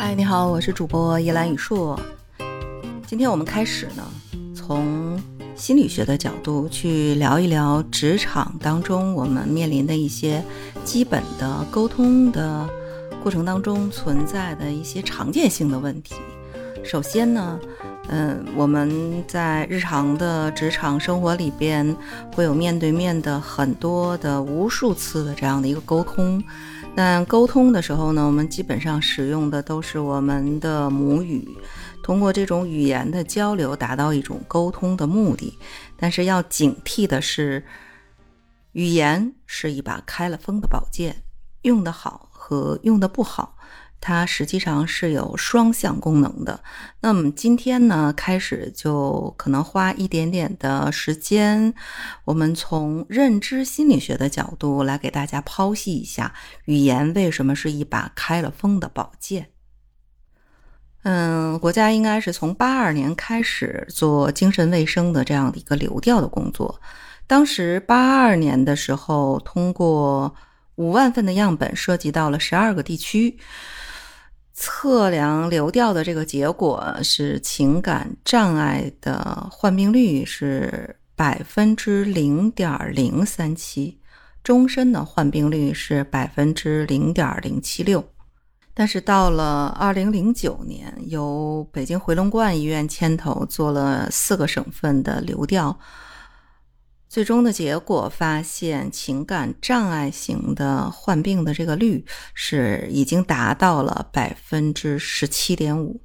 嗨，你好，我是主播叶兰雨硕。今天我们开始呢，从心理学的角度去聊一聊职场当中我们面临的一些基本的沟通的过程当中存在的一些常见性的问题。首先呢，嗯，我们在日常的职场生活里边会有面对面的很多的无数次的这样的一个沟通。但沟通的时候呢，我们基本上使用的都是我们的母语，通过这种语言的交流达到一种沟通的目的。但是要警惕的是，语言是一把开了封的宝剑，用得好和用得不好。它实际上是有双向功能的。那么今天呢，开始就可能花一点点的时间，我们从认知心理学的角度来给大家剖析一下语言为什么是一把开了封的宝剑。嗯，国家应该是从八二年开始做精神卫生的这样的一个流调的工作。当时八二年的时候，通过五万份的样本，涉及到了十二个地区。测量流调的这个结果是情感障碍的患病率是百分之零点零三七，终身的患病率是百分之零点零七六。但是到了二零零九年，由北京回龙观医院牵头做了四个省份的流调。最终的结果发现，情感障碍型的患病的这个率是已经达到了百分之十七点五。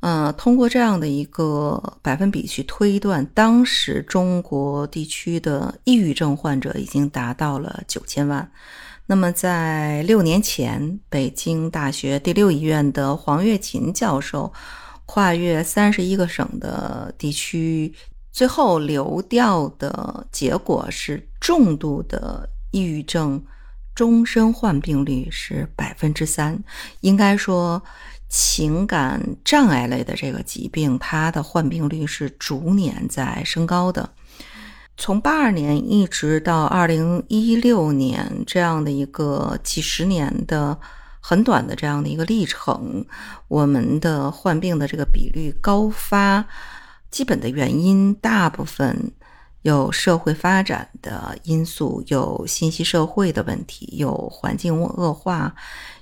嗯，通过这样的一个百分比去推断，当时中国地区的抑郁症患者已经达到了九千万。那么，在六年前，北京大学第六医院的黄月琴教授跨越三十一个省的地区。最后流掉的结果是重度的抑郁症，终身患病率是百分之三。应该说，情感障碍类的这个疾病，它的患病率是逐年在升高的。从八二年一直到二零一六年这样的一个几十年的很短的这样的一个历程，我们的患病的这个比率高发。基本的原因，大部分有社会发展的因素，有信息社会的问题，有环境恶化，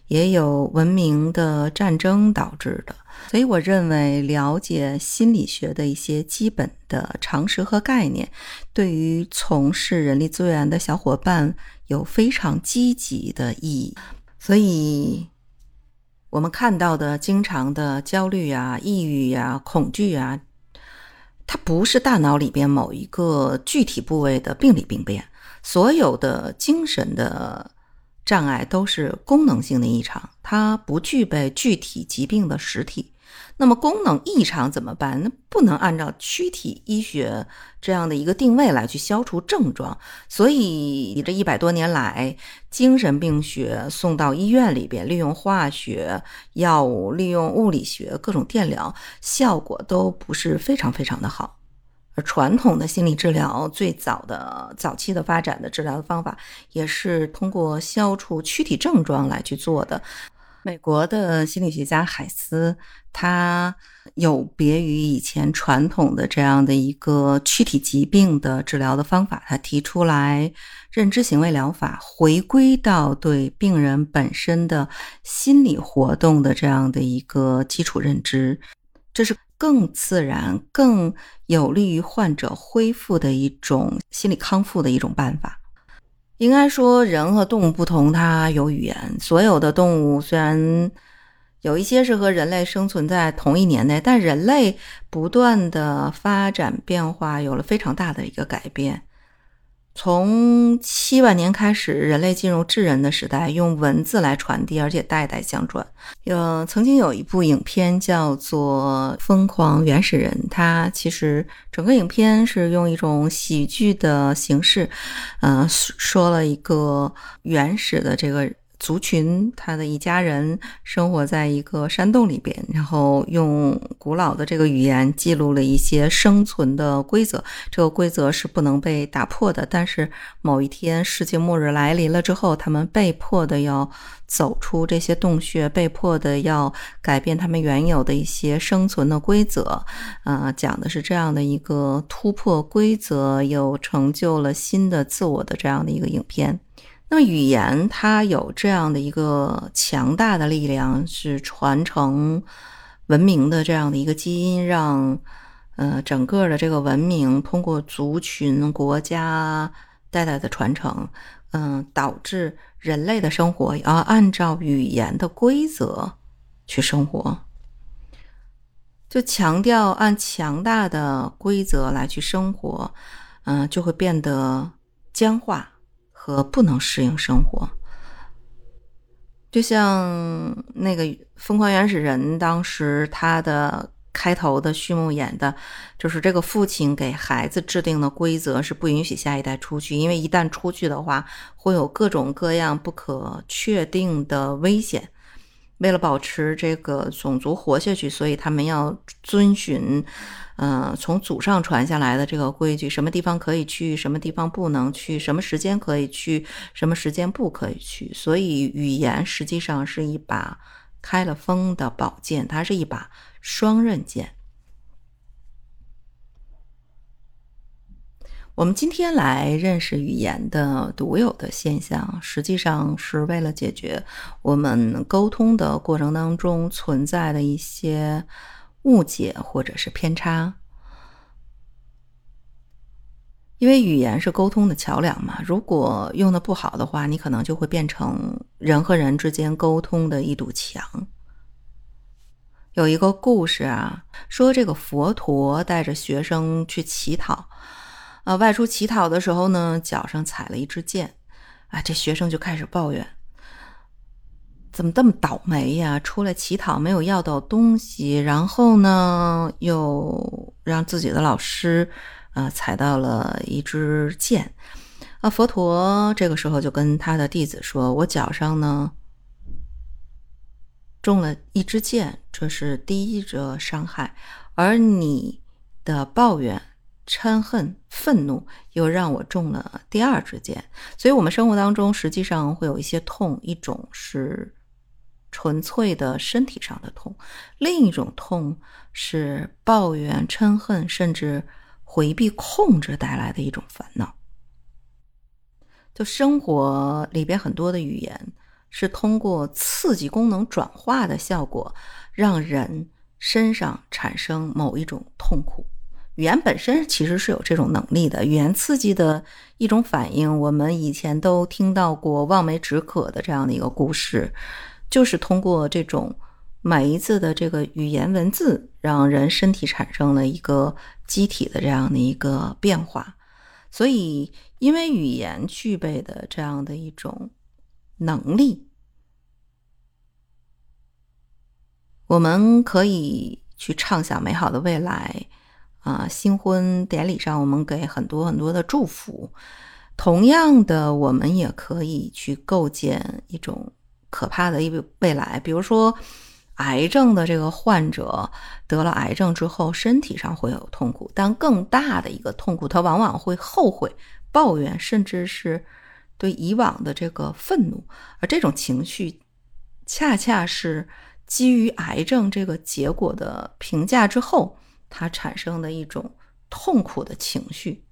也有文明的战争导致的。所以，我认为了解心理学的一些基本的常识和概念，对于从事人力资源的小伙伴有非常积极的意义。所以，我们看到的经常的焦虑呀、抑郁呀、恐惧啊。它不是大脑里边某一个具体部位的病理病变，所有的精神的障碍都是功能性的异常，它不具备具体疾病的实体。那么功能异常怎么办？那不能按照躯体医学这样的一个定位来去消除症状。所以你这一百多年来，精神病学送到医院里边，利用化学药物、利用物理学、各种电疗，效果都不是非常非常的好。而传统的心理治疗最早的早期的发展的治疗的方法，也是通过消除躯体症状来去做的。美国的心理学家海斯，他有别于以前传统的这样的一个躯体疾病的治疗的方法，他提出来认知行为疗法，回归到对病人本身的心理活动的这样的一个基础认知，这是更自然、更有利于患者恢复的一种心理康复的一种办法。应该说，人和动物不同，它有语言。所有的动物虽然有一些是和人类生存在同一年代，但人类不断的发展变化，有了非常大的一个改变。从七万年开始，人类进入智人的时代，用文字来传递，而且代代相传。有曾经有一部影片叫做《疯狂原始人》，它其实整个影片是用一种喜剧的形式，呃，说了一个原始的这个。族群，他的一家人生活在一个山洞里边，然后用古老的这个语言记录了一些生存的规则。这个规则是不能被打破的。但是某一天世界末日来临了之后，他们被迫的要走出这些洞穴，被迫的要改变他们原有的一些生存的规则。啊，讲的是这样的一个突破规则，又成就了新的自我的这样的一个影片。那么语言它有这样的一个强大的力量，是传承文明的这样的一个基因，让呃整个的这个文明通过族群、国家代代的传承，嗯，导致人类的生活要按照语言的规则去生活，就强调按强大的规则来去生活，嗯，就会变得僵化。和不能适应生活，就像那个《疯狂原始人》当时他的开头的序幕演的，就是这个父亲给孩子制定的规则是不允许下一代出去，因为一旦出去的话，会有各种各样不可确定的危险。为了保持这个种族活下去，所以他们要遵循，呃，从祖上传下来的这个规矩：什么地方可以去，什么地方不能去，什么时间可以去，什么时间不可以去。所以，语言实际上是一把开了封的宝剑，它是一把双刃剑。我们今天来认识语言的独有的现象，实际上是为了解决我们沟通的过程当中存在的一些误解或者是偏差。因为语言是沟通的桥梁嘛，如果用的不好的话，你可能就会变成人和人之间沟通的一堵墙。有一个故事啊，说这个佛陀带着学生去乞讨。啊，外出乞讨的时候呢，脚上踩了一支箭，啊，这学生就开始抱怨，怎么这么倒霉呀？出来乞讨没有要到东西，然后呢，又让自己的老师，啊，踩到了一支箭。啊，佛陀这个时候就跟他的弟子说：“我脚上呢，中了一支箭，这是第一者伤害，而你的抱怨。”嗔恨、愤怒，又让我中了第二支箭。所以，我们生活当中实际上会有一些痛，一种是纯粹的身体上的痛，另一种痛是抱怨、嗔恨，甚至回避、控制带来的一种烦恼。就生活里边很多的语言，是通过刺激功能转化的效果，让人身上产生某一种痛苦。语言本身其实是有这种能力的，语言刺激的一种反应。我们以前都听到过望梅止渴的这样的一个故事，就是通过这种每一次的这个语言文字，让人身体产生了一个机体的这样的一个变化。所以，因为语言具备的这样的一种能力，我们可以去畅想美好的未来。啊，新婚典礼上，我们给很多很多的祝福。同样的，我们也可以去构建一种可怕的一个未来。比如说，癌症的这个患者得了癌症之后，身体上会有痛苦，但更大的一个痛苦，他往往会后悔、抱怨，甚至是对以往的这个愤怒。而这种情绪，恰恰是基于癌症这个结果的评价之后。它产生的一种痛苦的情绪。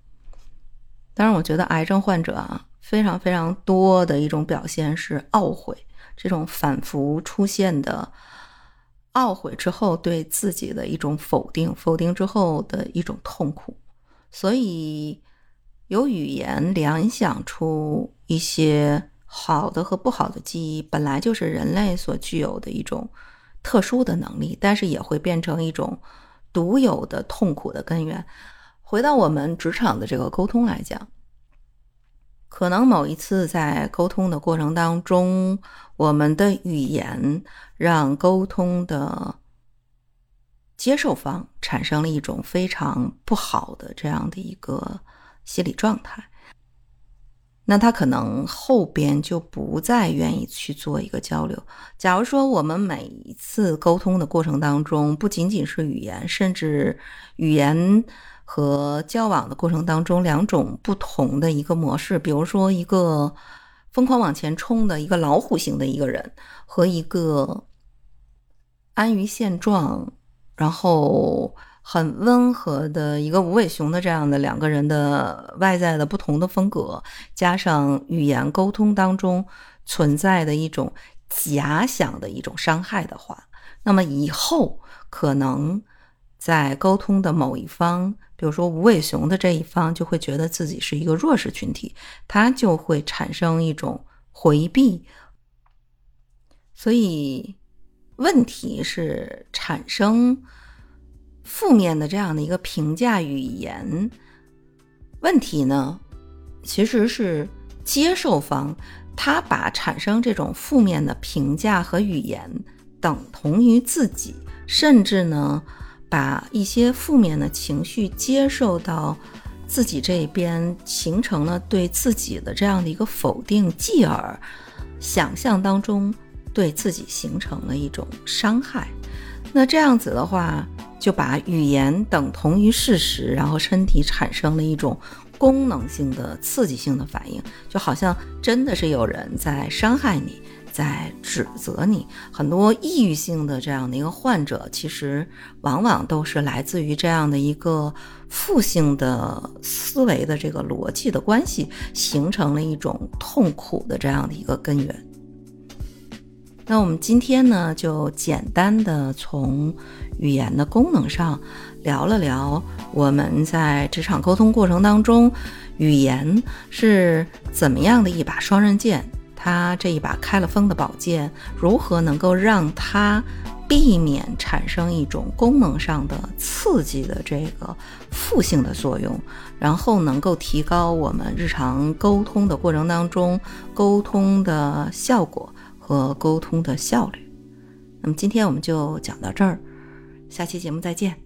当然，我觉得癌症患者啊，非常非常多的一种表现是懊悔，这种反复出现的懊悔之后对自己的一种否定，否定之后的一种痛苦。所以，由语言联想出一些好的和不好的记忆，本来就是人类所具有的一种特殊的能力，但是也会变成一种。独有的痛苦的根源。回到我们职场的这个沟通来讲，可能某一次在沟通的过程当中，我们的语言让沟通的接受方产生了一种非常不好的这样的一个心理状态。那他可能后边就不再愿意去做一个交流。假如说我们每一次沟通的过程当中，不仅仅是语言，甚至语言和交往的过程当中两种不同的一个模式，比如说一个疯狂往前冲的一个老虎型的一个人，和一个安于现状，然后。很温和的一个无尾熊的这样的两个人的外在的不同的风格，加上语言沟通当中存在的一种假想的一种伤害的话，那么以后可能在沟通的某一方，比如说无尾熊的这一方，就会觉得自己是一个弱势群体，他就会产生一种回避。所以问题是产生。负面的这样的一个评价语言问题呢，其实是接受方他把产生这种负面的评价和语言等同于自己，甚至呢把一些负面的情绪接受到自己这边，形成了对自己的这样的一个否定，继而想象当中对自己形成了一种伤害。那这样子的话。就把语言等同于事实，然后身体产生了一种功能性的刺激性的反应，就好像真的是有人在伤害你，在指责你。很多抑郁性的这样的一个患者，其实往往都是来自于这样的一个负性的思维的这个逻辑的关系，形成了一种痛苦的这样的一个根源。那我们今天呢，就简单的从语言的功能上聊了聊，我们在职场沟通过程当中，语言是怎么样的一把双刃剑？它这一把开了锋的宝剑，如何能够让它避免产生一种功能上的刺激的这个负性的作用，然后能够提高我们日常沟通的过程当中沟通的效果？和沟通的效率。那么今天我们就讲到这儿，下期节目再见。